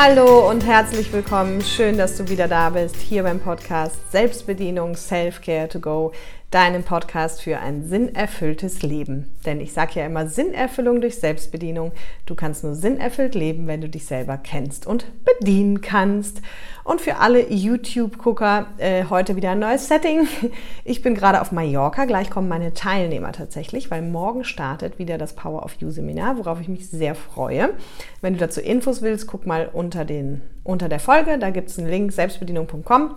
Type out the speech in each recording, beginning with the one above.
Hallo und herzlich willkommen. Schön, dass du wieder da bist, hier beim Podcast Selbstbedienung Self-Care to Go, deinem Podcast für ein sinnerfülltes Leben. Denn ich sage ja immer Sinnerfüllung durch Selbstbedienung. Du kannst nur sinnerfüllt leben, wenn du dich selber kennst und bedienen kannst. Und für alle YouTube-Gucker äh, heute wieder ein neues Setting. Ich bin gerade auf Mallorca. Gleich kommen meine Teilnehmer tatsächlich, weil morgen startet wieder das Power of You Seminar, worauf ich mich sehr freue. Wenn du dazu Infos willst, guck mal unter, den, unter der Folge. Da gibt es einen Link selbstbedienung.com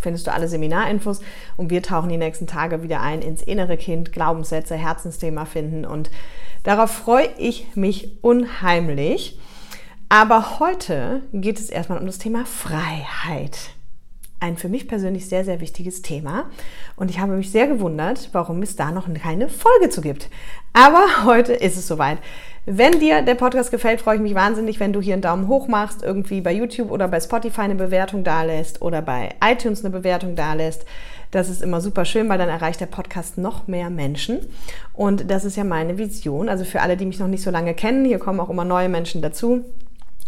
findest du alle Seminarinfos und wir tauchen die nächsten Tage wieder ein ins innere Kind, Glaubenssätze, Herzensthema finden und darauf freue ich mich unheimlich. Aber heute geht es erstmal um das Thema Freiheit. Ein für mich persönlich sehr, sehr wichtiges Thema. Und ich habe mich sehr gewundert, warum es da noch keine Folge zu gibt. Aber heute ist es soweit. Wenn dir der Podcast gefällt, freue ich mich wahnsinnig, wenn du hier einen Daumen hoch machst, irgendwie bei YouTube oder bei Spotify eine Bewertung dalässt oder bei iTunes eine Bewertung dalässt. Das ist immer super schön, weil dann erreicht der Podcast noch mehr Menschen. Und das ist ja meine Vision. Also für alle, die mich noch nicht so lange kennen, hier kommen auch immer neue Menschen dazu.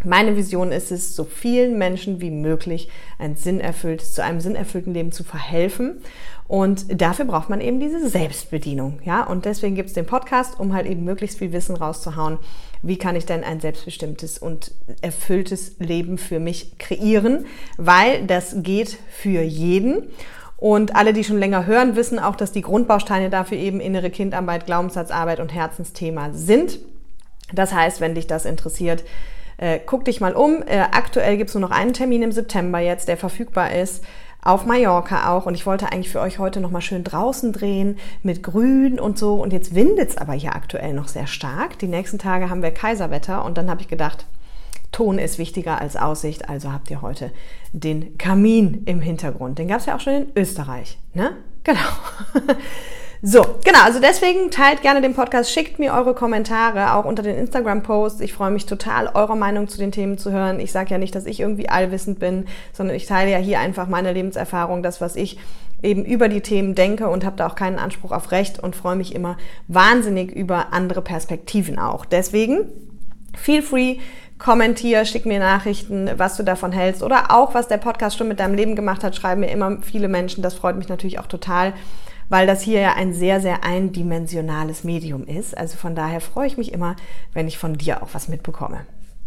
Meine Vision ist es, so vielen Menschen wie möglich ein sinnerfülltes, zu einem sinnerfüllten Leben zu verhelfen. Und dafür braucht man eben diese Selbstbedienung. Ja? Und deswegen gibt es den Podcast, um halt eben möglichst viel Wissen rauszuhauen. Wie kann ich denn ein selbstbestimmtes und erfülltes Leben für mich kreieren? Weil das geht für jeden. Und alle, die schon länger hören, wissen auch, dass die Grundbausteine dafür eben innere Kindarbeit, Glaubenssatzarbeit und Herzensthema sind. Das heißt, wenn dich das interessiert, äh, guck dich mal um. Äh, aktuell gibt es nur noch einen Termin im September jetzt, der verfügbar ist auf Mallorca auch. Und ich wollte eigentlich für euch heute nochmal schön draußen drehen mit Grün und so. Und jetzt windet es aber hier aktuell noch sehr stark. Die nächsten Tage haben wir Kaiserwetter und dann habe ich gedacht, Ton ist wichtiger als Aussicht, also habt ihr heute den Kamin im Hintergrund. Den gab es ja auch schon in Österreich, ne? Genau. So, genau, also deswegen teilt gerne den Podcast, schickt mir eure Kommentare, auch unter den Instagram-Posts. Ich freue mich total, eure Meinung zu den Themen zu hören. Ich sage ja nicht, dass ich irgendwie allwissend bin, sondern ich teile ja hier einfach meine Lebenserfahrung, das, was ich eben über die Themen denke und habe da auch keinen Anspruch auf Recht und freue mich immer wahnsinnig über andere Perspektiven auch. Deswegen, feel free, kommentier, schick mir Nachrichten, was du davon hältst oder auch, was der Podcast schon mit deinem Leben gemacht hat, schreiben mir immer viele Menschen. Das freut mich natürlich auch total weil das hier ja ein sehr, sehr eindimensionales Medium ist. Also von daher freue ich mich immer, wenn ich von dir auch was mitbekomme.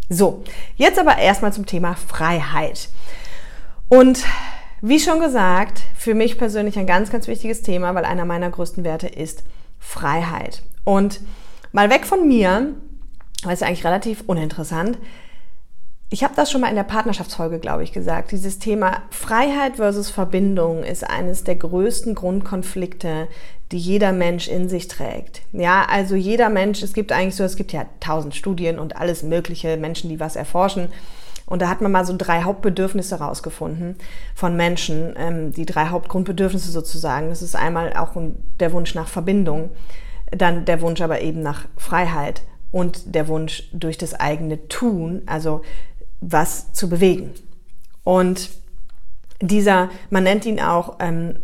So, jetzt aber erstmal zum Thema Freiheit. Und wie schon gesagt, für mich persönlich ein ganz, ganz wichtiges Thema, weil einer meiner größten Werte ist Freiheit. Und mal weg von mir, weil es eigentlich relativ uninteressant, ich habe das schon mal in der Partnerschaftsfolge, glaube ich, gesagt. Dieses Thema Freiheit versus Verbindung ist eines der größten Grundkonflikte, die jeder Mensch in sich trägt. Ja, also jeder Mensch, es gibt eigentlich so, es gibt ja tausend Studien und alles mögliche Menschen, die was erforschen. Und da hat man mal so drei Hauptbedürfnisse rausgefunden von Menschen, ähm, die drei Hauptgrundbedürfnisse sozusagen. Das ist einmal auch der Wunsch nach Verbindung, dann der Wunsch aber eben nach Freiheit und der Wunsch durch das eigene Tun, also was zu bewegen. Und dieser, man nennt ihn auch ähm,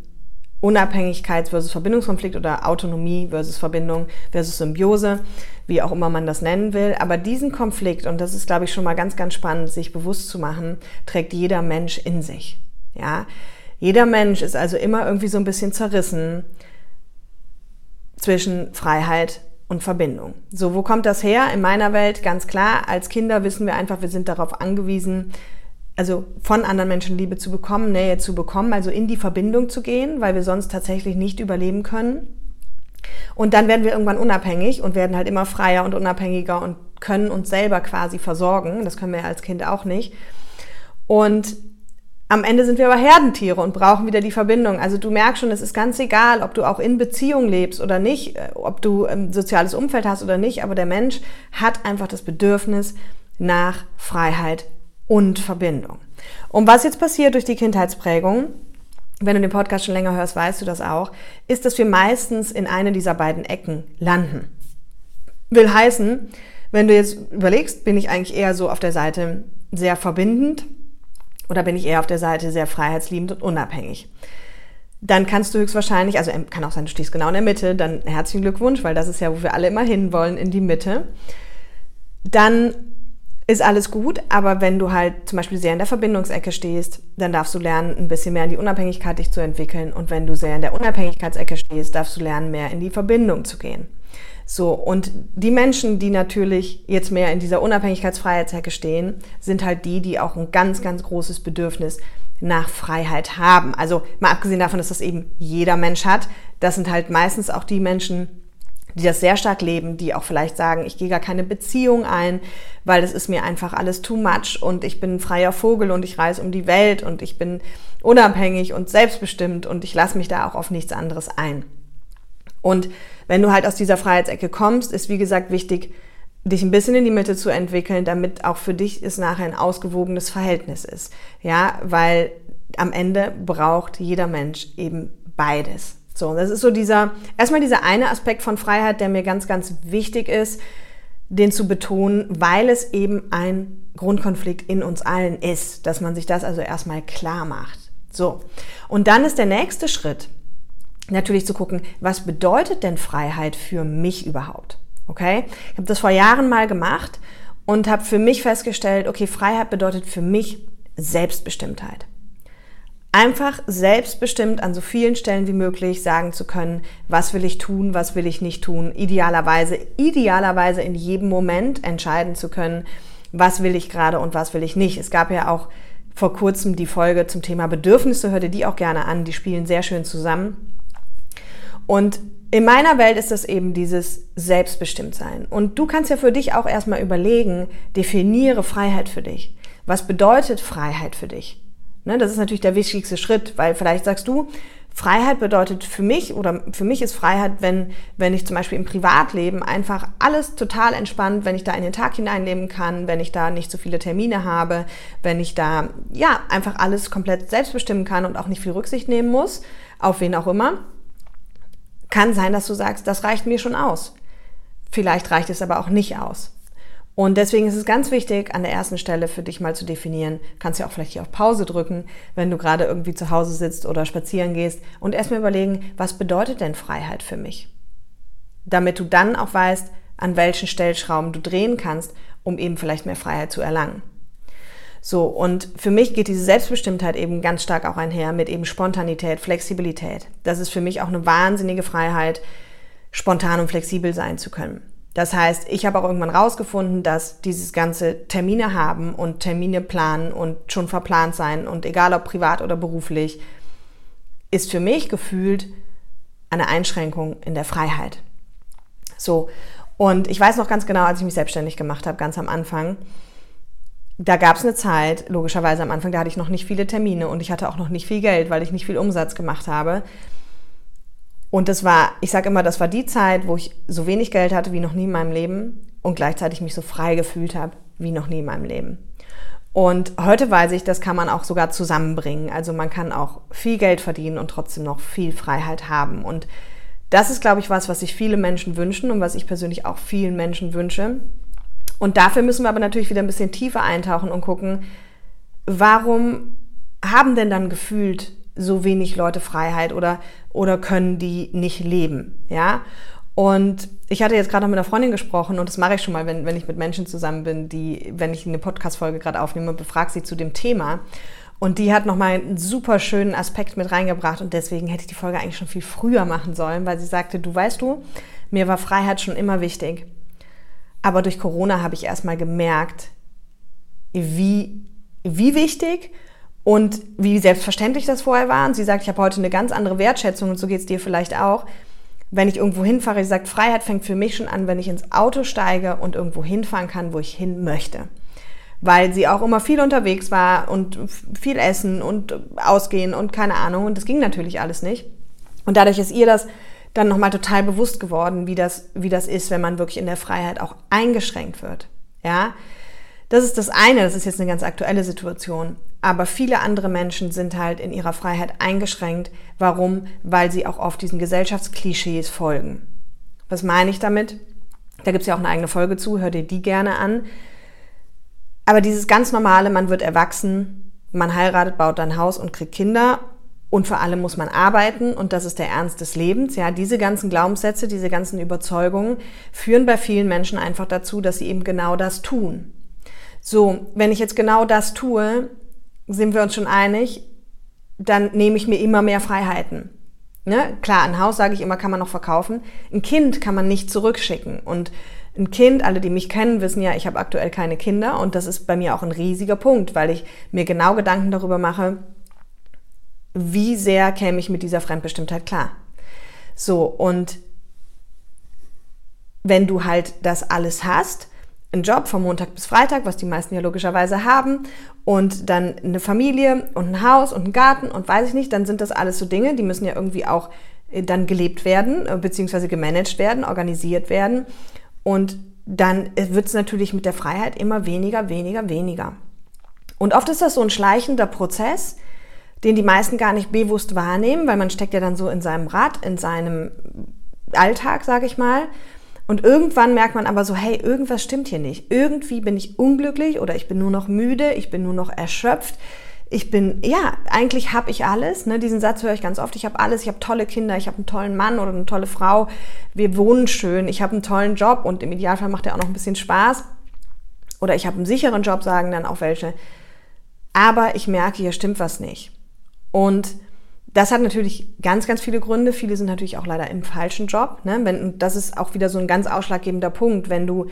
Unabhängigkeits- versus Verbindungskonflikt oder Autonomie versus Verbindung versus Symbiose, wie auch immer man das nennen will. Aber diesen Konflikt, und das ist, glaube ich, schon mal ganz, ganz spannend, sich bewusst zu machen, trägt jeder Mensch in sich. Ja, jeder Mensch ist also immer irgendwie so ein bisschen zerrissen zwischen Freiheit und Verbindung. So, wo kommt das her? In meiner Welt ganz klar, als Kinder wissen wir einfach, wir sind darauf angewiesen, also von anderen Menschen Liebe zu bekommen, Nähe zu bekommen, also in die Verbindung zu gehen, weil wir sonst tatsächlich nicht überleben können. Und dann werden wir irgendwann unabhängig und werden halt immer freier und unabhängiger und können uns selber quasi versorgen. Das können wir als Kind auch nicht. Und am Ende sind wir aber Herdentiere und brauchen wieder die Verbindung. Also du merkst schon, es ist ganz egal, ob du auch in Beziehung lebst oder nicht, äh, ob du ein soziales Umfeld hast oder nicht, aber der Mensch hat einfach das Bedürfnis nach Freiheit und Verbindung. Und was jetzt passiert durch die Kindheitsprägung, wenn du den Podcast schon länger hörst, weißt du das auch, ist, dass wir meistens in eine dieser beiden Ecken landen. Will heißen, wenn du jetzt überlegst, bin ich eigentlich eher so auf der Seite sehr verbindend, oder bin ich eher auf der Seite sehr freiheitsliebend und unabhängig? Dann kannst du höchstwahrscheinlich, also kann auch sein, du stehst genau in der Mitte, dann herzlichen Glückwunsch, weil das ist ja, wo wir alle immer hinwollen, in die Mitte. Dann ist alles gut, aber wenn du halt zum Beispiel sehr in der Verbindungsecke stehst, dann darfst du lernen, ein bisschen mehr in die Unabhängigkeit dich zu entwickeln. Und wenn du sehr in der Unabhängigkeitsecke stehst, darfst du lernen, mehr in die Verbindung zu gehen. So, und die Menschen, die natürlich jetzt mehr in dieser Unabhängigkeitsfreiheitsecke stehen, sind halt die, die auch ein ganz, ganz großes Bedürfnis nach Freiheit haben. Also mal abgesehen davon, dass das eben jeder Mensch hat, das sind halt meistens auch die Menschen, die das sehr stark leben, die auch vielleicht sagen, ich gehe gar keine Beziehung ein, weil das ist mir einfach alles too much und ich bin ein freier Vogel und ich reise um die Welt und ich bin unabhängig und selbstbestimmt und ich lasse mich da auch auf nichts anderes ein. Und wenn du halt aus dieser Freiheitsecke kommst, ist wie gesagt wichtig, dich ein bisschen in die Mitte zu entwickeln, damit auch für dich es nachher ein ausgewogenes Verhältnis ist. Ja, weil am Ende braucht jeder Mensch eben beides. So, das ist so dieser, erstmal dieser eine Aspekt von Freiheit, der mir ganz, ganz wichtig ist, den zu betonen, weil es eben ein Grundkonflikt in uns allen ist, dass man sich das also erstmal klar macht. So. Und dann ist der nächste Schritt, natürlich zu gucken, was bedeutet denn Freiheit für mich überhaupt? Okay? Ich habe das vor Jahren mal gemacht und habe für mich festgestellt, okay, Freiheit bedeutet für mich Selbstbestimmtheit einfach selbstbestimmt an so vielen Stellen wie möglich sagen zu können, was will ich tun, was will ich nicht tun, idealerweise, idealerweise in jedem Moment entscheiden zu können, was will ich gerade und was will ich nicht. Es gab ja auch vor kurzem die Folge zum Thema Bedürfnisse, hörte die auch gerne an, die spielen sehr schön zusammen. Und in meiner Welt ist das eben dieses Selbstbestimmtsein. Und du kannst ja für dich auch erstmal überlegen, definiere Freiheit für dich. Was bedeutet Freiheit für dich? Ne, das ist natürlich der wichtigste Schritt, weil vielleicht sagst du, Freiheit bedeutet für mich oder für mich ist Freiheit, wenn, wenn ich zum Beispiel im Privatleben einfach alles total entspannt, wenn ich da in den Tag hineinleben kann, wenn ich da nicht so viele Termine habe, wenn ich da ja einfach alles komplett selbst bestimmen kann und auch nicht viel Rücksicht nehmen muss, auf wen auch immer. Kann sein, dass du sagst, das reicht mir schon aus. Vielleicht reicht es aber auch nicht aus. Und deswegen ist es ganz wichtig, an der ersten Stelle für dich mal zu definieren, kannst ja auch vielleicht hier auf Pause drücken, wenn du gerade irgendwie zu Hause sitzt oder spazieren gehst und erstmal überlegen, was bedeutet denn Freiheit für mich? Damit du dann auch weißt, an welchen Stellschrauben du drehen kannst, um eben vielleicht mehr Freiheit zu erlangen. So, und für mich geht diese Selbstbestimmtheit eben ganz stark auch einher mit eben Spontanität, Flexibilität. Das ist für mich auch eine wahnsinnige Freiheit, spontan und flexibel sein zu können. Das heißt, ich habe auch irgendwann rausgefunden, dass dieses ganze Termine haben und Termine planen und schon verplant sein und egal ob privat oder beruflich, ist für mich gefühlt eine Einschränkung in der Freiheit. So. Und ich weiß noch ganz genau, als ich mich selbstständig gemacht habe, ganz am Anfang, da gab es eine Zeit, logischerweise am Anfang, da hatte ich noch nicht viele Termine und ich hatte auch noch nicht viel Geld, weil ich nicht viel Umsatz gemacht habe. Und das war, ich sage immer, das war die Zeit, wo ich so wenig Geld hatte wie noch nie in meinem Leben und gleichzeitig mich so frei gefühlt habe wie noch nie in meinem Leben. Und heute weiß ich, das kann man auch sogar zusammenbringen. Also man kann auch viel Geld verdienen und trotzdem noch viel Freiheit haben. Und das ist, glaube ich, was, was sich viele Menschen wünschen und was ich persönlich auch vielen Menschen wünsche. Und dafür müssen wir aber natürlich wieder ein bisschen tiefer eintauchen und gucken, warum haben denn dann gefühlt so wenig Leute Freiheit oder, oder können die nicht leben, ja? Und ich hatte jetzt gerade noch mit einer Freundin gesprochen und das mache ich schon mal, wenn, wenn ich mit Menschen zusammen bin, die, wenn ich eine Podcast-Folge gerade aufnehme, befrage sie zu dem Thema. Und die hat nochmal einen super schönen Aspekt mit reingebracht und deswegen hätte ich die Folge eigentlich schon viel früher machen sollen, weil sie sagte, du weißt du, mir war Freiheit schon immer wichtig. Aber durch Corona habe ich erstmal gemerkt, wie, wie wichtig und wie selbstverständlich das vorher war. Und sie sagt, ich habe heute eine ganz andere Wertschätzung und so geht es dir vielleicht auch. Wenn ich irgendwo hinfahre, sie sagt, Freiheit fängt für mich schon an, wenn ich ins Auto steige und irgendwo hinfahren kann, wo ich hin möchte. Weil sie auch immer viel unterwegs war und viel essen und ausgehen und keine Ahnung. Und das ging natürlich alles nicht. Und dadurch ist ihr das dann nochmal total bewusst geworden, wie das, wie das ist, wenn man wirklich in der Freiheit auch eingeschränkt wird. Ja, das ist das eine, das ist jetzt eine ganz aktuelle Situation. Aber viele andere Menschen sind halt in ihrer Freiheit eingeschränkt. Warum? Weil sie auch oft diesen Gesellschaftsklischees folgen. Was meine ich damit? Da gibt es ja auch eine eigene Folge zu, hör dir die gerne an. Aber dieses ganz normale, man wird erwachsen, man heiratet, baut ein Haus und kriegt Kinder und vor allem muss man arbeiten und das ist der Ernst des Lebens. Ja, diese ganzen Glaubenssätze, diese ganzen Überzeugungen führen bei vielen Menschen einfach dazu, dass sie eben genau das tun. So, wenn ich jetzt genau das tue, sind wir uns schon einig, dann nehme ich mir immer mehr Freiheiten. Ne? Klar, ein Haus, sage ich immer, kann man noch verkaufen. Ein Kind kann man nicht zurückschicken. Und ein Kind, alle, die mich kennen, wissen ja, ich habe aktuell keine Kinder. Und das ist bei mir auch ein riesiger Punkt, weil ich mir genau Gedanken darüber mache, wie sehr käme ich mit dieser Fremdbestimmtheit klar. So, und wenn du halt das alles hast, einen Job von Montag bis Freitag, was die meisten ja logischerweise haben, und dann eine Familie und ein Haus und einen Garten und weiß ich nicht, dann sind das alles so Dinge, die müssen ja irgendwie auch äh, dann gelebt werden, äh, beziehungsweise gemanagt werden, organisiert werden. Und dann wird es natürlich mit der Freiheit immer weniger, weniger, weniger. Und oft ist das so ein schleichender Prozess, den die meisten gar nicht bewusst wahrnehmen, weil man steckt ja dann so in seinem Rad, in seinem Alltag, sage ich mal. Und irgendwann merkt man aber so, hey, irgendwas stimmt hier nicht. Irgendwie bin ich unglücklich oder ich bin nur noch müde, ich bin nur noch erschöpft. Ich bin, ja, eigentlich habe ich alles. Ne? Diesen Satz höre ich ganz oft. Ich habe alles. Ich habe tolle Kinder. Ich habe einen tollen Mann oder eine tolle Frau. Wir wohnen schön. Ich habe einen tollen Job und im Idealfall macht er auch noch ein bisschen Spaß. Oder ich habe einen sicheren Job, sagen dann auch welche. Aber ich merke, hier stimmt was nicht. Und das hat natürlich ganz, ganz viele Gründe. Viele sind natürlich auch leider im falschen Job. Ne? Wenn, das ist auch wieder so ein ganz ausschlaggebender Punkt, wenn du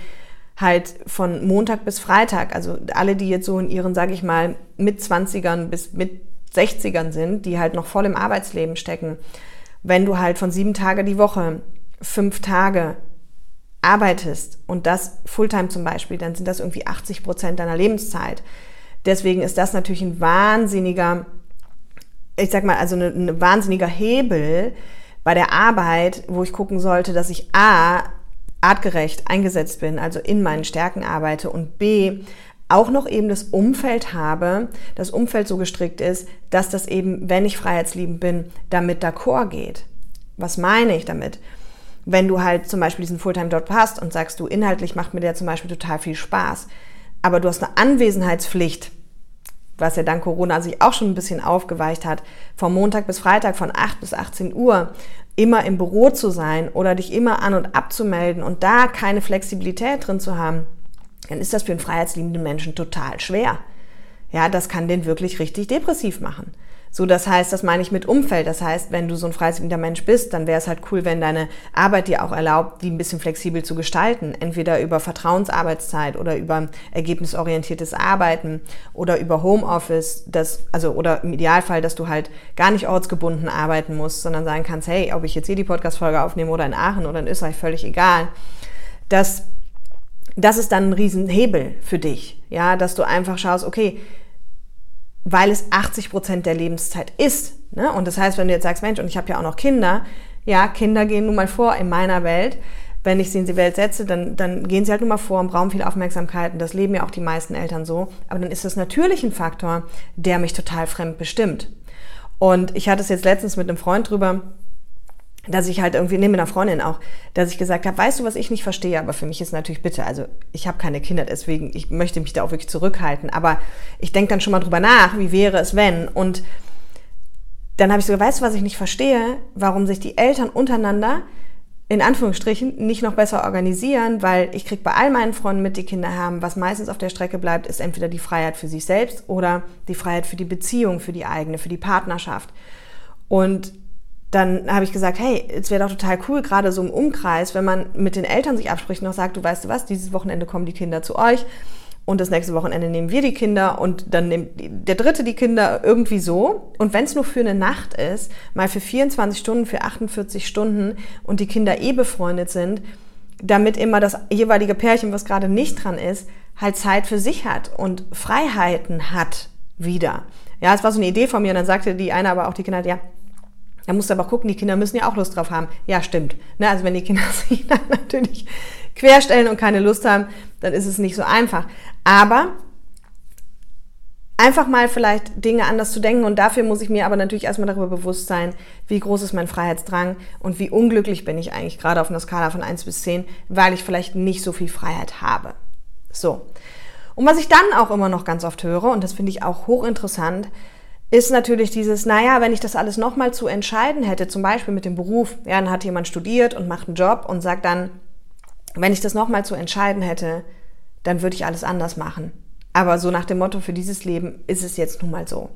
halt von Montag bis Freitag, also alle, die jetzt so in ihren, sage ich mal, mit 20ern bis mit 60ern sind, die halt noch voll im Arbeitsleben stecken, wenn du halt von sieben Tage die Woche, fünf Tage arbeitest und das Fulltime zum Beispiel, dann sind das irgendwie 80 Prozent deiner Lebenszeit. Deswegen ist das natürlich ein wahnsinniger ich sag mal, also ein, ein wahnsinniger Hebel bei der Arbeit, wo ich gucken sollte, dass ich A, artgerecht eingesetzt bin, also in meinen Stärken arbeite und B, auch noch eben das Umfeld habe, das Umfeld so gestrickt ist, dass das eben, wenn ich freiheitsliebend bin, damit d'accord geht. Was meine ich damit? Wenn du halt zum Beispiel diesen Fulltime-Job hast und sagst, du inhaltlich macht mir der zum Beispiel total viel Spaß, aber du hast eine Anwesenheitspflicht, was ja dann Corona sich auch schon ein bisschen aufgeweicht hat, vom Montag bis Freitag von 8 bis 18 Uhr immer im Büro zu sein oder dich immer an und abzumelden und da keine Flexibilität drin zu haben, dann ist das für einen freiheitsliebenden Menschen total schwer. Ja, das kann den wirklich richtig depressiv machen. So, das heißt, das meine ich mit Umfeld. Das heißt, wenn du so ein freisinniger Mensch bist, dann wäre es halt cool, wenn deine Arbeit dir auch erlaubt, die ein bisschen flexibel zu gestalten. Entweder über Vertrauensarbeitszeit oder über ergebnisorientiertes Arbeiten oder über Homeoffice, das, also, oder im Idealfall, dass du halt gar nicht ortsgebunden arbeiten musst, sondern sagen kannst, hey, ob ich jetzt hier die Podcast-Folge aufnehme oder in Aachen oder in Österreich, völlig egal. Das, das ist dann ein Riesenhebel für dich. Ja, dass du einfach schaust, okay, weil es 80 Prozent der Lebenszeit ist. Ne? Und das heißt, wenn du jetzt sagst, Mensch, und ich habe ja auch noch Kinder, ja, Kinder gehen nun mal vor in meiner Welt. Wenn ich sie in die Welt setze, dann, dann gehen sie halt nun mal vor und brauchen viel Aufmerksamkeit. Und das leben ja auch die meisten Eltern so. Aber dann ist das natürlich ein Faktor, der mich total fremd bestimmt. Und ich hatte es jetzt letztens mit einem Freund drüber, dass ich halt irgendwie, neben einer Freundin auch, dass ich gesagt habe, weißt du, was ich nicht verstehe, aber für mich ist natürlich bitte, also ich habe keine Kinder, deswegen, ich möchte mich da auch wirklich zurückhalten, aber ich denke dann schon mal drüber nach, wie wäre es, wenn? Und dann habe ich so, weißt du, was ich nicht verstehe, warum sich die Eltern untereinander in Anführungsstrichen nicht noch besser organisieren, weil ich kriege bei all meinen Freunden mit, die Kinder haben, was meistens auf der Strecke bleibt, ist entweder die Freiheit für sich selbst oder die Freiheit für die Beziehung, für die eigene, für die Partnerschaft. Und dann habe ich gesagt, hey, es wäre doch total cool, gerade so im Umkreis, wenn man mit den Eltern sich abspricht und noch sagt, du weißt du was, dieses Wochenende kommen die Kinder zu euch und das nächste Wochenende nehmen wir die Kinder und dann nimmt der dritte die Kinder irgendwie so. Und wenn es nur für eine Nacht ist, mal für 24 Stunden, für 48 Stunden und die Kinder eh befreundet sind, damit immer das jeweilige Pärchen, was gerade nicht dran ist, halt Zeit für sich hat und Freiheiten hat wieder. Ja, es war so eine Idee von mir und dann sagte die eine aber auch die Kinder, ja, da musst du aber gucken, die Kinder müssen ja auch Lust drauf haben. Ja, stimmt. Ne, also wenn die Kinder sich dann natürlich querstellen und keine Lust haben, dann ist es nicht so einfach. Aber einfach mal vielleicht Dinge anders zu denken und dafür muss ich mir aber natürlich erstmal darüber bewusst sein, wie groß ist mein Freiheitsdrang und wie unglücklich bin ich eigentlich gerade auf einer Skala von 1 bis 10, weil ich vielleicht nicht so viel Freiheit habe. So. Und was ich dann auch immer noch ganz oft höre, und das finde ich auch hochinteressant, ist natürlich dieses, naja, wenn ich das alles nochmal zu entscheiden hätte, zum Beispiel mit dem Beruf, ja, dann hat jemand studiert und macht einen Job und sagt dann, wenn ich das nochmal zu entscheiden hätte, dann würde ich alles anders machen. Aber so nach dem Motto, für dieses Leben ist es jetzt nun mal so.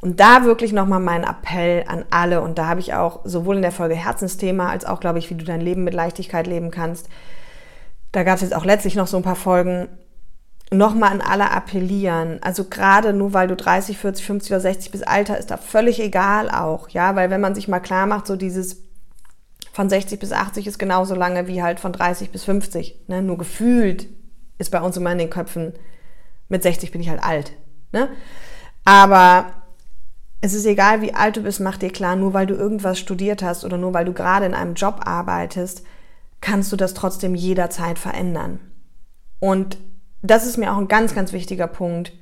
Und da wirklich nochmal mein Appell an alle. Und da habe ich auch sowohl in der Folge Herzensthema als auch, glaube ich, wie du dein Leben mit Leichtigkeit leben kannst. Da gab es jetzt auch letztlich noch so ein paar Folgen. Nochmal an alle appellieren. Also gerade nur weil du 30, 40, 50 oder 60 bis Alter ist da völlig egal auch. Ja, weil wenn man sich mal klar macht, so dieses von 60 bis 80 ist genauso lange wie halt von 30 bis 50. Ne? Nur gefühlt ist bei uns immer in den Köpfen, mit 60 bin ich halt alt. Ne? Aber es ist egal, wie alt du bist, mach dir klar, nur weil du irgendwas studiert hast oder nur weil du gerade in einem Job arbeitest, kannst du das trotzdem jederzeit verändern. Und das ist mir auch ein ganz, ganz wichtiger Punkt.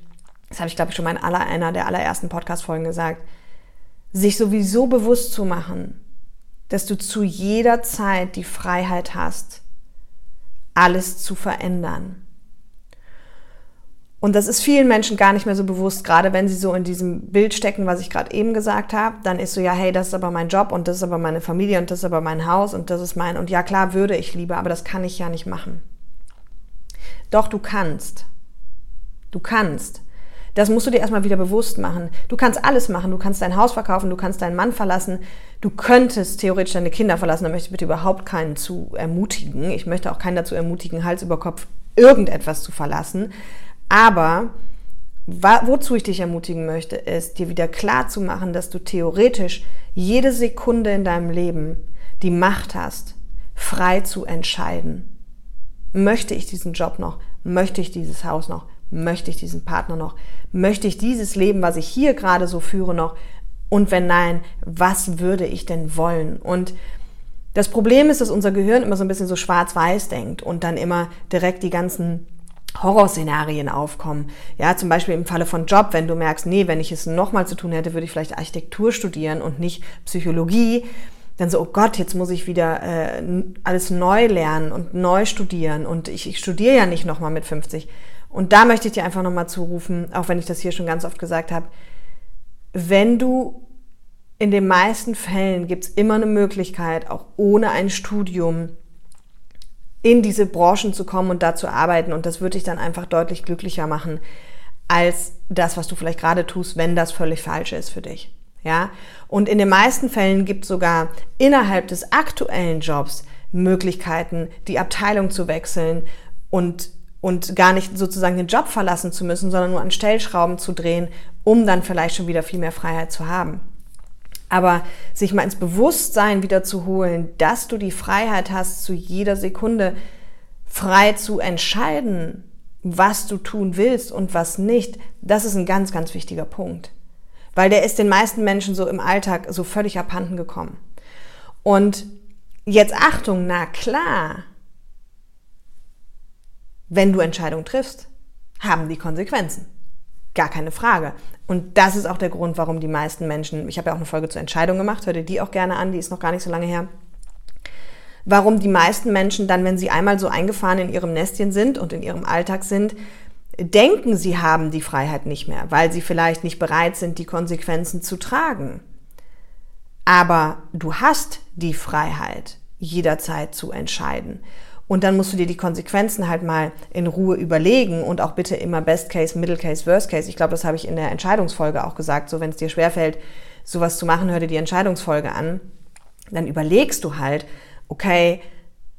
Das habe ich, glaube ich, schon mal in aller, einer der allerersten Podcast-Folgen gesagt. Sich sowieso bewusst zu machen, dass du zu jeder Zeit die Freiheit hast, alles zu verändern. Und das ist vielen Menschen gar nicht mehr so bewusst, gerade wenn sie so in diesem Bild stecken, was ich gerade eben gesagt habe. Dann ist so, ja, hey, das ist aber mein Job und das ist aber meine Familie und das ist aber mein Haus und das ist mein. Und ja, klar, würde ich lieber, aber das kann ich ja nicht machen. Doch, du kannst. Du kannst. Das musst du dir erstmal wieder bewusst machen. Du kannst alles machen. Du kannst dein Haus verkaufen, du kannst deinen Mann verlassen. Du könntest theoretisch deine Kinder verlassen. Da möchte ich bitte überhaupt keinen zu ermutigen. Ich möchte auch keinen dazu ermutigen, Hals über Kopf irgendetwas zu verlassen. Aber wozu ich dich ermutigen möchte, ist, dir wieder klar zu machen, dass du theoretisch jede Sekunde in deinem Leben die Macht hast, frei zu entscheiden. Möchte ich diesen Job noch? Möchte ich dieses Haus noch? Möchte ich diesen Partner noch? Möchte ich dieses Leben, was ich hier gerade so führe, noch? Und wenn nein, was würde ich denn wollen? Und das Problem ist, dass unser Gehirn immer so ein bisschen so schwarz-weiß denkt und dann immer direkt die ganzen Horrorszenarien aufkommen. Ja, zum Beispiel im Falle von Job, wenn du merkst, nee, wenn ich es nochmal zu tun hätte, würde ich vielleicht Architektur studieren und nicht Psychologie. Dann so, oh Gott, jetzt muss ich wieder äh, alles neu lernen und neu studieren und ich, ich studiere ja nicht nochmal mit 50. Und da möchte ich dir einfach nochmal zurufen, auch wenn ich das hier schon ganz oft gesagt habe, wenn du in den meisten Fällen gibt es immer eine Möglichkeit, auch ohne ein Studium in diese Branchen zu kommen und da zu arbeiten. Und das würde dich dann einfach deutlich glücklicher machen als das, was du vielleicht gerade tust, wenn das völlig falsch ist für dich. Ja? Und in den meisten Fällen gibt es sogar innerhalb des aktuellen Jobs Möglichkeiten, die Abteilung zu wechseln und, und gar nicht sozusagen den Job verlassen zu müssen, sondern nur an Stellschrauben zu drehen, um dann vielleicht schon wieder viel mehr Freiheit zu haben. Aber sich mal ins Bewusstsein wieder zu holen, dass du die Freiheit hast, zu jeder Sekunde frei zu entscheiden, was du tun willst und was nicht, das ist ein ganz, ganz wichtiger Punkt. Weil der ist den meisten Menschen so im Alltag so völlig abhanden gekommen. Und jetzt Achtung, na klar, wenn du Entscheidungen triffst, haben die Konsequenzen. Gar keine Frage. Und das ist auch der Grund, warum die meisten Menschen, ich habe ja auch eine Folge zur Entscheidung gemacht, hör dir die auch gerne an, die ist noch gar nicht so lange her, warum die meisten Menschen dann, wenn sie einmal so eingefahren in ihrem Nestchen sind und in ihrem Alltag sind, denken, sie haben die Freiheit nicht mehr, weil sie vielleicht nicht bereit sind, die Konsequenzen zu tragen. Aber du hast die Freiheit, jederzeit zu entscheiden. Und dann musst du dir die Konsequenzen halt mal in Ruhe überlegen und auch bitte immer Best Case, Middle Case, Worst Case. Ich glaube, das habe ich in der Entscheidungsfolge auch gesagt. So, wenn es dir schwerfällt, sowas zu machen, hör dir die Entscheidungsfolge an. Dann überlegst du halt, okay,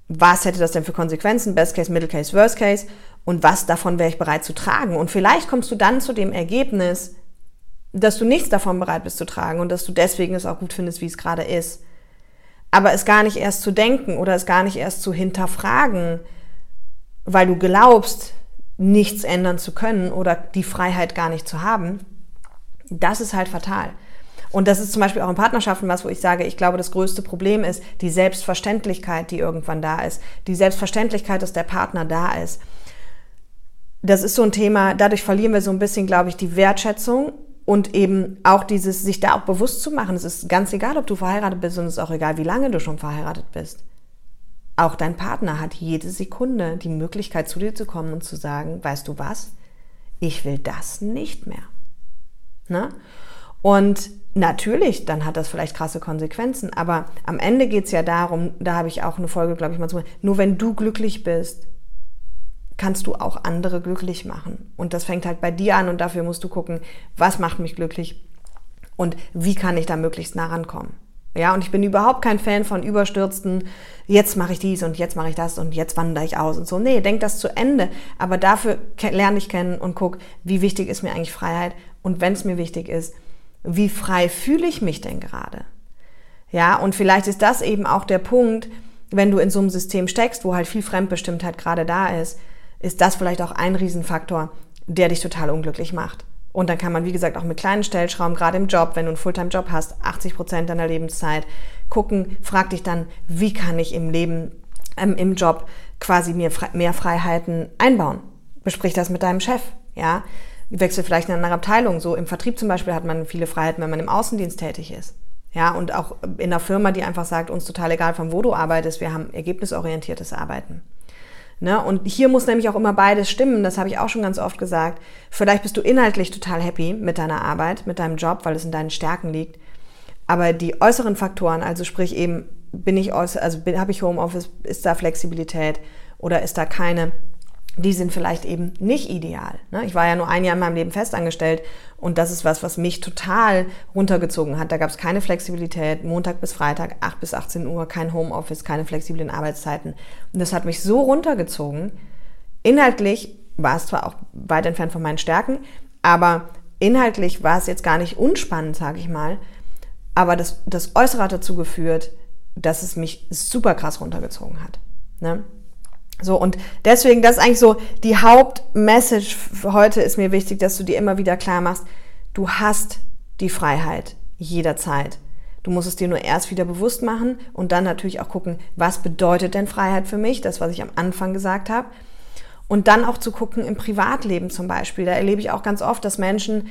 was hätte das denn für Konsequenzen? Best Case, Middle Case, Worst Case. Und was davon wäre ich bereit zu tragen? Und vielleicht kommst du dann zu dem Ergebnis, dass du nichts davon bereit bist zu tragen und dass du deswegen es auch gut findest, wie es gerade ist. Aber es gar nicht erst zu denken oder es gar nicht erst zu hinterfragen, weil du glaubst, nichts ändern zu können oder die Freiheit gar nicht zu haben, das ist halt fatal. Und das ist zum Beispiel auch in Partnerschaften was, wo ich sage, ich glaube, das größte Problem ist die Selbstverständlichkeit, die irgendwann da ist. Die Selbstverständlichkeit, dass der Partner da ist. Das ist so ein Thema, dadurch verlieren wir so ein bisschen, glaube ich, die Wertschätzung und eben auch dieses, sich da auch bewusst zu machen. Es ist ganz egal, ob du verheiratet bist und es ist auch egal, wie lange du schon verheiratet bist. Auch dein Partner hat jede Sekunde die Möglichkeit, zu dir zu kommen und zu sagen, weißt du was? Ich will das nicht mehr. Ne? Und natürlich, dann hat das vielleicht krasse Konsequenzen, aber am Ende geht es ja darum, da habe ich auch eine Folge, glaube ich, mal zu, nur wenn du glücklich bist, kannst du auch andere glücklich machen. Und das fängt halt bei dir an und dafür musst du gucken, was macht mich glücklich und wie kann ich da möglichst nah rankommen. Ja, und ich bin überhaupt kein Fan von überstürzten, jetzt mache ich dies und jetzt mache ich das und jetzt wandere ich aus und so. Nee, denk das zu Ende. Aber dafür lerne ich kennen und guck, wie wichtig ist mir eigentlich Freiheit und wenn es mir wichtig ist, wie frei fühle ich mich denn gerade? Ja, und vielleicht ist das eben auch der Punkt, wenn du in so einem System steckst, wo halt viel Fremdbestimmtheit gerade da ist, ist das vielleicht auch ein Riesenfaktor, der dich total unglücklich macht. Und dann kann man, wie gesagt, auch mit kleinen Stellschrauben, gerade im Job, wenn du einen Fulltime-Job hast, 80 Prozent deiner Lebenszeit, gucken, frag dich dann, wie kann ich im Leben, ähm, im Job quasi mir mehr Freiheiten einbauen? Besprich das mit deinem Chef, ja? Wechsel vielleicht in eine andere Abteilung. So im Vertrieb zum Beispiel hat man viele Freiheiten, wenn man im Außendienst tätig ist. Ja, und auch in einer Firma, die einfach sagt, uns total egal, von wo du arbeitest, wir haben ergebnisorientiertes Arbeiten. Ne? Und hier muss nämlich auch immer beides stimmen, das habe ich auch schon ganz oft gesagt. Vielleicht bist du inhaltlich total happy mit deiner Arbeit, mit deinem Job, weil es in deinen Stärken liegt. Aber die äußeren Faktoren, also sprich eben, bin ich also habe ich Homeoffice, ist da Flexibilität oder ist da keine, die sind vielleicht eben nicht ideal. Ne? Ich war ja nur ein Jahr in meinem Leben festangestellt und das ist was, was mich total runtergezogen hat. Da gab es keine Flexibilität, Montag bis Freitag, 8 bis 18 Uhr, kein Homeoffice, keine flexiblen Arbeitszeiten. Und das hat mich so runtergezogen. Inhaltlich war es zwar auch weit entfernt von meinen Stärken, aber inhaltlich war es jetzt gar nicht unspannend, sage ich mal. Aber das, das Äußere hat dazu geführt, dass es mich super krass runtergezogen hat. Ne? So, und deswegen, das ist eigentlich so die Hauptmessage für heute ist mir wichtig, dass du dir immer wieder klar machst, du hast die Freiheit jederzeit. Du musst es dir nur erst wieder bewusst machen und dann natürlich auch gucken, was bedeutet denn Freiheit für mich, das, was ich am Anfang gesagt habe. Und dann auch zu gucken im Privatleben zum Beispiel. Da erlebe ich auch ganz oft, dass Menschen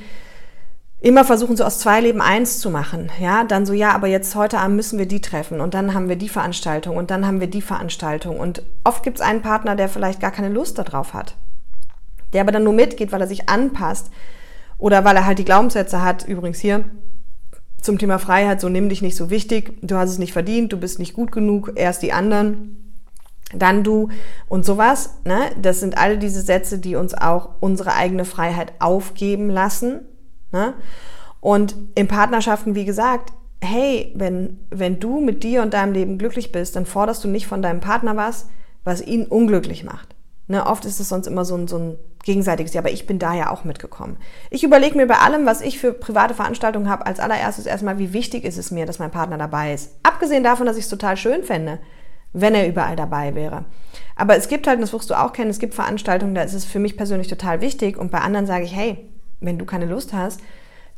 immer versuchen, so aus zwei Leben eins zu machen. Ja, dann so, ja, aber jetzt heute Abend müssen wir die treffen und dann haben wir die Veranstaltung und dann haben wir die Veranstaltung. Und oft gibt es einen Partner, der vielleicht gar keine Lust darauf hat. Der aber dann nur mitgeht, weil er sich anpasst oder weil er halt die Glaubenssätze hat, übrigens hier zum Thema Freiheit, so nimm dich nicht so wichtig, du hast es nicht verdient, du bist nicht gut genug, erst die anderen, dann du und sowas. Ne? Das sind alle diese Sätze, die uns auch unsere eigene Freiheit aufgeben lassen Ne? Und in Partnerschaften, wie gesagt, hey, wenn, wenn du mit dir und deinem Leben glücklich bist, dann forderst du nicht von deinem Partner was, was ihn unglücklich macht. Ne, oft ist es sonst immer so ein, so ein gegenseitiges, ja, aber ich bin da ja auch mitgekommen. Ich überlege mir bei allem, was ich für private Veranstaltungen habe, als allererstes erstmal, wie wichtig ist es mir, dass mein Partner dabei ist. Abgesehen davon, dass ich es total schön fände, wenn er überall dabei wäre. Aber es gibt halt, das wirst du auch kennen, es gibt Veranstaltungen, da ist es für mich persönlich total wichtig und bei anderen sage ich, hey, wenn du keine Lust hast,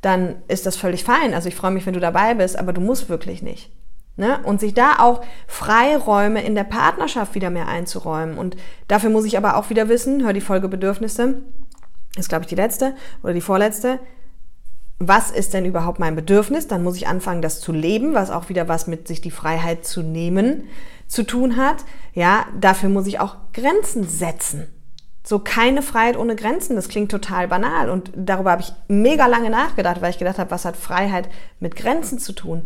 dann ist das völlig fein. Also ich freue mich, wenn du dabei bist, aber du musst wirklich nicht. Ne? Und sich da auch Freiräume in der Partnerschaft wieder mehr einzuräumen. Und dafür muss ich aber auch wieder wissen, hör die Folge Bedürfnisse, ist glaube ich die letzte oder die vorletzte. Was ist denn überhaupt mein Bedürfnis? Dann muss ich anfangen, das zu leben, was auch wieder was mit sich die Freiheit zu nehmen zu tun hat. Ja, dafür muss ich auch Grenzen setzen. So keine Freiheit ohne Grenzen, das klingt total banal und darüber habe ich mega lange nachgedacht, weil ich gedacht habe, was hat Freiheit mit Grenzen zu tun?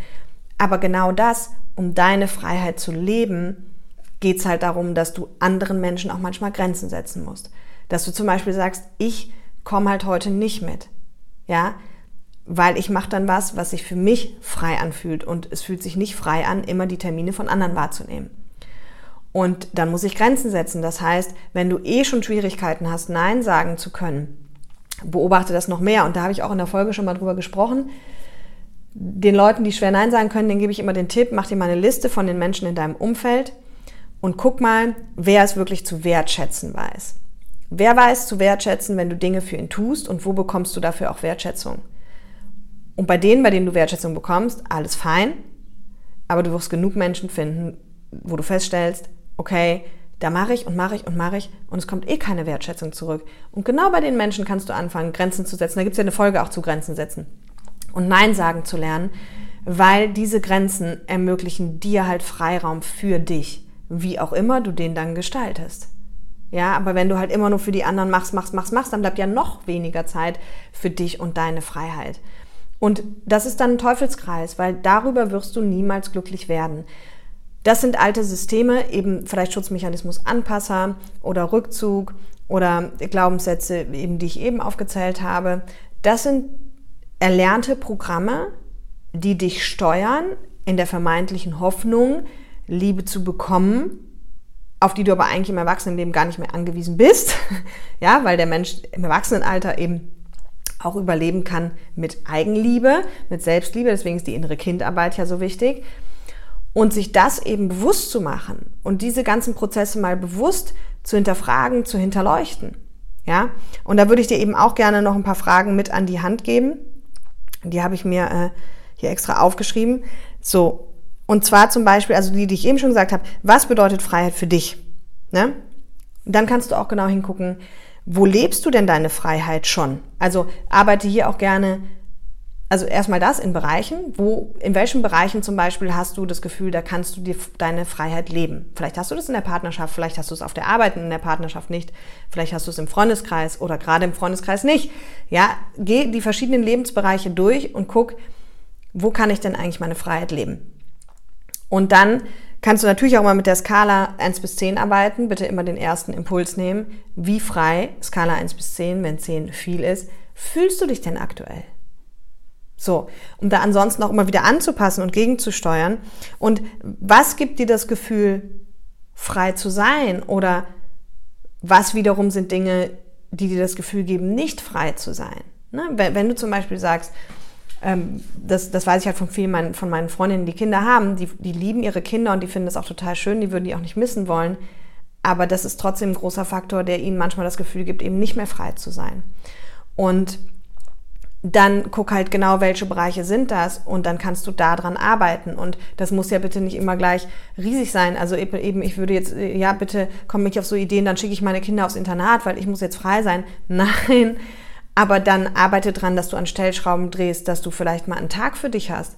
Aber genau das, um deine Freiheit zu leben, geht es halt darum, dass du anderen Menschen auch manchmal Grenzen setzen musst. Dass du zum Beispiel sagst, ich komme halt heute nicht mit. Ja, weil ich mache dann was, was sich für mich frei anfühlt und es fühlt sich nicht frei an, immer die Termine von anderen wahrzunehmen. Und dann muss ich Grenzen setzen. Das heißt, wenn du eh schon Schwierigkeiten hast, Nein sagen zu können, beobachte das noch mehr. Und da habe ich auch in der Folge schon mal drüber gesprochen. Den Leuten, die schwer Nein sagen können, denen gebe ich immer den Tipp, mach dir mal eine Liste von den Menschen in deinem Umfeld und guck mal, wer es wirklich zu wertschätzen weiß. Wer weiß zu wertschätzen, wenn du Dinge für ihn tust und wo bekommst du dafür auch Wertschätzung? Und bei denen, bei denen du Wertschätzung bekommst, alles fein, aber du wirst genug Menschen finden, wo du feststellst, okay, da mache ich und mache ich und mache ich und es kommt eh keine Wertschätzung zurück. Und genau bei den Menschen kannst du anfangen, Grenzen zu setzen. Da gibt es ja eine Folge auch zu Grenzen setzen. Und Nein sagen zu lernen, weil diese Grenzen ermöglichen dir halt Freiraum für dich, wie auch immer du den dann gestaltest. Ja, aber wenn du halt immer nur für die anderen machst, machst, machst, machst, dann bleibt ja noch weniger Zeit für dich und deine Freiheit. Und das ist dann ein Teufelskreis, weil darüber wirst du niemals glücklich werden. Das sind alte Systeme, eben vielleicht Schutzmechanismus Anpasser oder Rückzug oder Glaubenssätze, eben die ich eben aufgezählt habe, das sind erlernte Programme, die dich steuern in der vermeintlichen Hoffnung, Liebe zu bekommen, auf die du aber eigentlich im Erwachsenenleben gar nicht mehr angewiesen bist. ja, weil der Mensch im Erwachsenenalter eben auch überleben kann mit Eigenliebe, mit Selbstliebe. Deswegen ist die innere Kindarbeit ja so wichtig. Und sich das eben bewusst zu machen und diese ganzen Prozesse mal bewusst zu hinterfragen, zu hinterleuchten. Ja, und da würde ich dir eben auch gerne noch ein paar Fragen mit an die Hand geben. Die habe ich mir äh, hier extra aufgeschrieben. So, und zwar zum Beispiel, also die, die ich eben schon gesagt habe, was bedeutet Freiheit für dich? Ne? Dann kannst du auch genau hingucken, wo lebst du denn deine Freiheit schon? Also arbeite hier auch gerne, also erstmal das in Bereichen, wo, in welchen Bereichen zum Beispiel hast du das Gefühl, da kannst du dir deine Freiheit leben. Vielleicht hast du das in der Partnerschaft, vielleicht hast du es auf der Arbeit in der Partnerschaft nicht, vielleicht hast du es im Freundeskreis oder gerade im Freundeskreis nicht. Ja, geh die verschiedenen Lebensbereiche durch und guck, wo kann ich denn eigentlich meine Freiheit leben? Und dann kannst du natürlich auch mal mit der Skala 1 bis 10 arbeiten. Bitte immer den ersten Impuls nehmen. Wie frei, Skala 1 bis 10, wenn 10 viel ist, fühlst du dich denn aktuell? So, um da ansonsten auch immer wieder anzupassen und gegenzusteuern. Und was gibt dir das Gefühl, frei zu sein? Oder was wiederum sind Dinge, die dir das Gefühl geben, nicht frei zu sein? Ne? Wenn, wenn du zum Beispiel sagst, ähm, das, das weiß ich halt von vielen mein, von meinen Freundinnen, die Kinder haben, die, die lieben ihre Kinder und die finden das auch total schön, die würden die auch nicht missen wollen. Aber das ist trotzdem ein großer Faktor, der ihnen manchmal das Gefühl gibt, eben nicht mehr frei zu sein. Und dann guck halt genau, welche Bereiche sind das und dann kannst du da dran arbeiten. Und das muss ja bitte nicht immer gleich riesig sein. Also eben, ich würde jetzt, ja, bitte komm mich auf so Ideen, dann schicke ich meine Kinder aufs Internat, weil ich muss jetzt frei sein. Nein, aber dann arbeite dran, dass du an Stellschrauben drehst, dass du vielleicht mal einen Tag für dich hast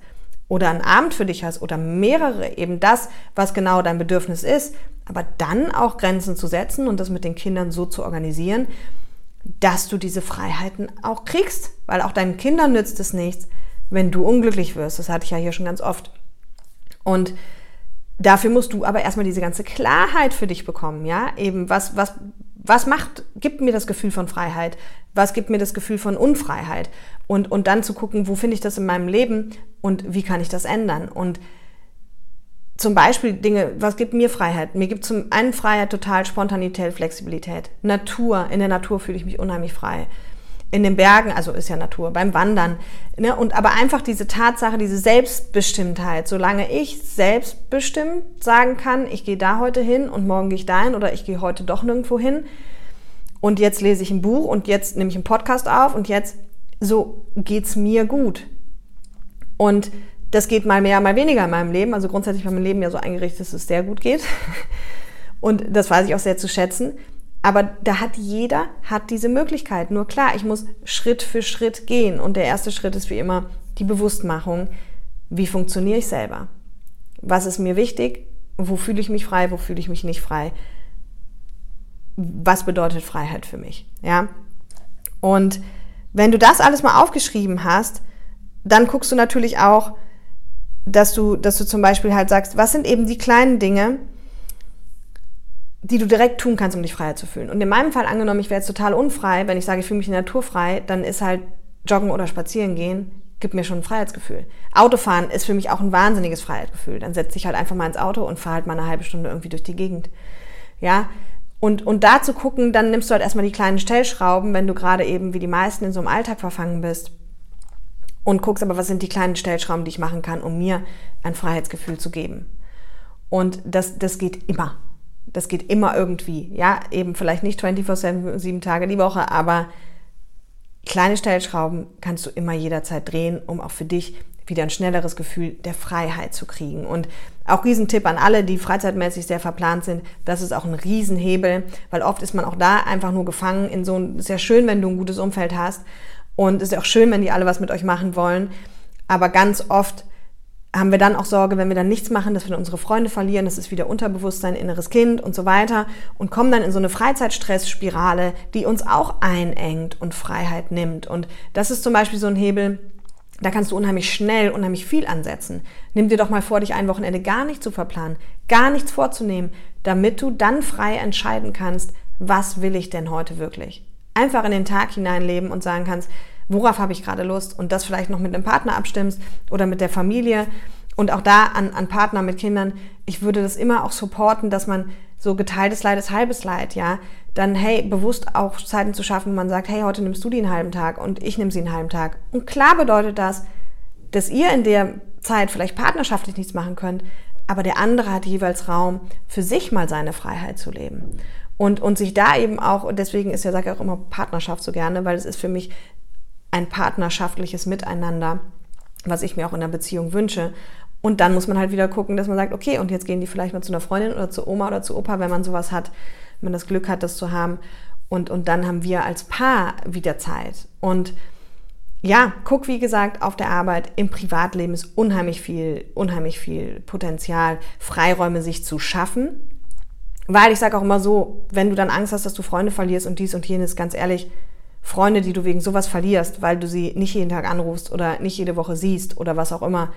oder einen Abend für dich hast oder mehrere, eben das, was genau dein Bedürfnis ist, aber dann auch Grenzen zu setzen und das mit den Kindern so zu organisieren, dass du diese Freiheiten auch kriegst, weil auch deinen Kindern nützt es nichts, wenn du unglücklich wirst. Das hatte ich ja hier schon ganz oft. Und dafür musst du aber erstmal diese ganze Klarheit für dich bekommen, ja? Eben was was was macht, gibt mir das Gefühl von Freiheit? Was gibt mir das Gefühl von Unfreiheit? Und, und dann zu gucken, wo finde ich das in meinem Leben und wie kann ich das ändern? Und zum Beispiel Dinge, was gibt mir Freiheit? Mir gibt zum einen Freiheit total Spontanität, Flexibilität. Natur, in der Natur fühle ich mich unheimlich frei. In den Bergen, also ist ja Natur, beim Wandern. Ne? Und aber einfach diese Tatsache, diese Selbstbestimmtheit, solange ich selbstbestimmt sagen kann, ich gehe da heute hin und morgen gehe ich dahin oder ich gehe heute doch nirgendwo hin, und jetzt lese ich ein Buch und jetzt nehme ich einen Podcast auf und jetzt so geht's mir gut. Und das geht mal mehr, mal weniger in meinem Leben. Also grundsätzlich war mein Leben ja so eingerichtet, dass es sehr gut geht. Und das weiß ich auch sehr zu schätzen. Aber da hat jeder hat diese Möglichkeit. Nur klar, ich muss Schritt für Schritt gehen. Und der erste Schritt ist wie immer die Bewusstmachung. Wie funktioniere ich selber? Was ist mir wichtig? Wo fühle ich mich frei? Wo fühle ich mich nicht frei? was bedeutet Freiheit für mich, ja? Und wenn du das alles mal aufgeschrieben hast, dann guckst du natürlich auch, dass du, dass du zum Beispiel halt sagst, was sind eben die kleinen Dinge, die du direkt tun kannst, um dich freier zu fühlen. Und in meinem Fall angenommen, ich wäre jetzt total unfrei, wenn ich sage, ich fühle mich in der Natur frei, dann ist halt Joggen oder Spazieren gehen, gibt mir schon ein Freiheitsgefühl. Autofahren ist für mich auch ein wahnsinniges Freiheitsgefühl. Dann setze ich halt einfach mal ins Auto und fahre halt mal eine halbe Stunde irgendwie durch die Gegend. Ja, und, und da zu gucken, dann nimmst du halt erstmal die kleinen Stellschrauben, wenn du gerade eben wie die meisten in so einem Alltag verfangen bist. Und guckst aber, was sind die kleinen Stellschrauben, die ich machen kann, um mir ein Freiheitsgefühl zu geben. Und das, das geht immer. Das geht immer irgendwie. Ja, eben vielleicht nicht 24-7, sieben Tage die Woche, aber kleine Stellschrauben kannst du immer jederzeit drehen, um auch für dich wieder ein schnelleres Gefühl der Freiheit zu kriegen. Und auch Riesentipp an alle, die freizeitmäßig sehr verplant sind, das ist auch ein Riesenhebel, weil oft ist man auch da einfach nur gefangen in so ein, ist ja schön, wenn du ein gutes Umfeld hast und ist ja auch schön, wenn die alle was mit euch machen wollen, aber ganz oft haben wir dann auch Sorge, wenn wir dann nichts machen, dass wir dann unsere Freunde verlieren, das ist wieder Unterbewusstsein, inneres Kind und so weiter und kommen dann in so eine Freizeitstressspirale, die uns auch einengt und Freiheit nimmt. Und das ist zum Beispiel so ein Hebel, da kannst du unheimlich schnell, unheimlich viel ansetzen. Nimm dir doch mal vor, dich ein Wochenende gar nicht zu verplanen, gar nichts vorzunehmen, damit du dann frei entscheiden kannst, was will ich denn heute wirklich? Einfach in den Tag hineinleben und sagen kannst, worauf habe ich gerade Lust und das vielleicht noch mit einem Partner abstimmst oder mit der Familie und auch da an, an Partner mit Kindern. Ich würde das immer auch supporten, dass man so geteiltes Leid ist halbes Leid, ja. Dann, hey, bewusst auch Zeiten zu schaffen, wo man sagt, hey, heute nimmst du die einen halben Tag und ich nehme sie einen halben Tag. Und klar bedeutet das, dass ihr in der Zeit vielleicht partnerschaftlich nichts machen könnt, aber der andere hat jeweils Raum, für sich mal seine Freiheit zu leben. Und, und sich da eben auch, und deswegen ist ja, sage ich auch immer Partnerschaft so gerne, weil es ist für mich ein partnerschaftliches Miteinander, was ich mir auch in der Beziehung wünsche. Und dann muss man halt wieder gucken, dass man sagt, okay, und jetzt gehen die vielleicht mal zu einer Freundin oder zu Oma oder zu Opa, wenn man sowas hat, wenn man das Glück hat, das zu haben. Und, und dann haben wir als Paar wieder Zeit. Und ja, guck, wie gesagt, auf der Arbeit, im Privatleben ist unheimlich viel, unheimlich viel Potenzial, Freiräume sich zu schaffen. Weil ich sage auch immer so, wenn du dann Angst hast, dass du Freunde verlierst und dies und jenes, ganz ehrlich, Freunde, die du wegen sowas verlierst, weil du sie nicht jeden Tag anrufst oder nicht jede Woche siehst oder was auch immer,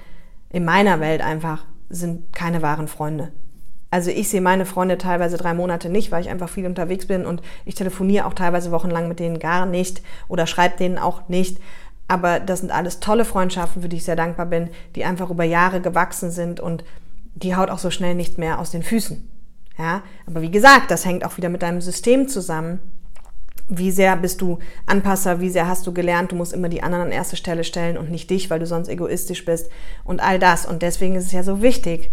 in meiner Welt einfach sind keine wahren Freunde. Also ich sehe meine Freunde teilweise drei Monate nicht, weil ich einfach viel unterwegs bin und ich telefoniere auch teilweise wochenlang mit denen gar nicht oder schreibe denen auch nicht. Aber das sind alles tolle Freundschaften, für die ich sehr dankbar bin, die einfach über Jahre gewachsen sind und die haut auch so schnell nicht mehr aus den Füßen. Ja, aber wie gesagt, das hängt auch wieder mit deinem System zusammen. Wie sehr bist du Anpasser? Wie sehr hast du gelernt, du musst immer die anderen an erste Stelle stellen und nicht dich, weil du sonst egoistisch bist und all das. Und deswegen ist es ja so wichtig,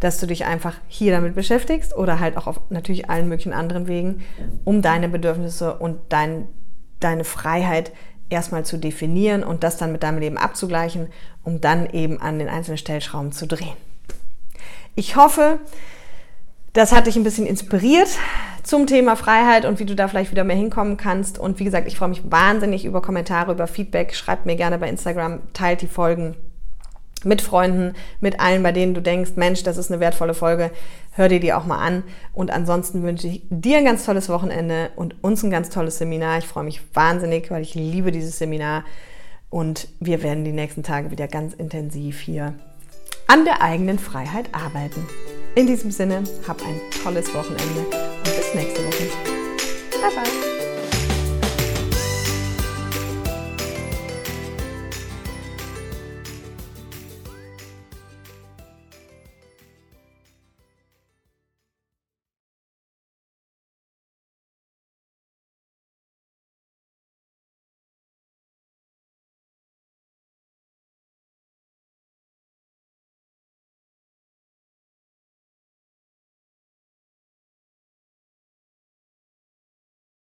dass du dich einfach hier damit beschäftigst oder halt auch auf natürlich allen möglichen anderen Wegen, um deine Bedürfnisse und dein, deine Freiheit erstmal zu definieren und das dann mit deinem Leben abzugleichen, um dann eben an den einzelnen Stellschrauben zu drehen. Ich hoffe, das hat dich ein bisschen inspiriert zum Thema Freiheit und wie du da vielleicht wieder mehr hinkommen kannst. Und wie gesagt, ich freue mich wahnsinnig über Kommentare, über Feedback. Schreibt mir gerne bei Instagram, teilt die Folgen mit Freunden, mit allen, bei denen du denkst, Mensch, das ist eine wertvolle Folge, hör dir die auch mal an. Und ansonsten wünsche ich dir ein ganz tolles Wochenende und uns ein ganz tolles Seminar. Ich freue mich wahnsinnig, weil ich liebe dieses Seminar. Und wir werden die nächsten Tage wieder ganz intensiv hier an der eigenen Freiheit arbeiten. In diesem Sinne, hab ein tolles Wochenende und bis nächste Woche. Bye bye.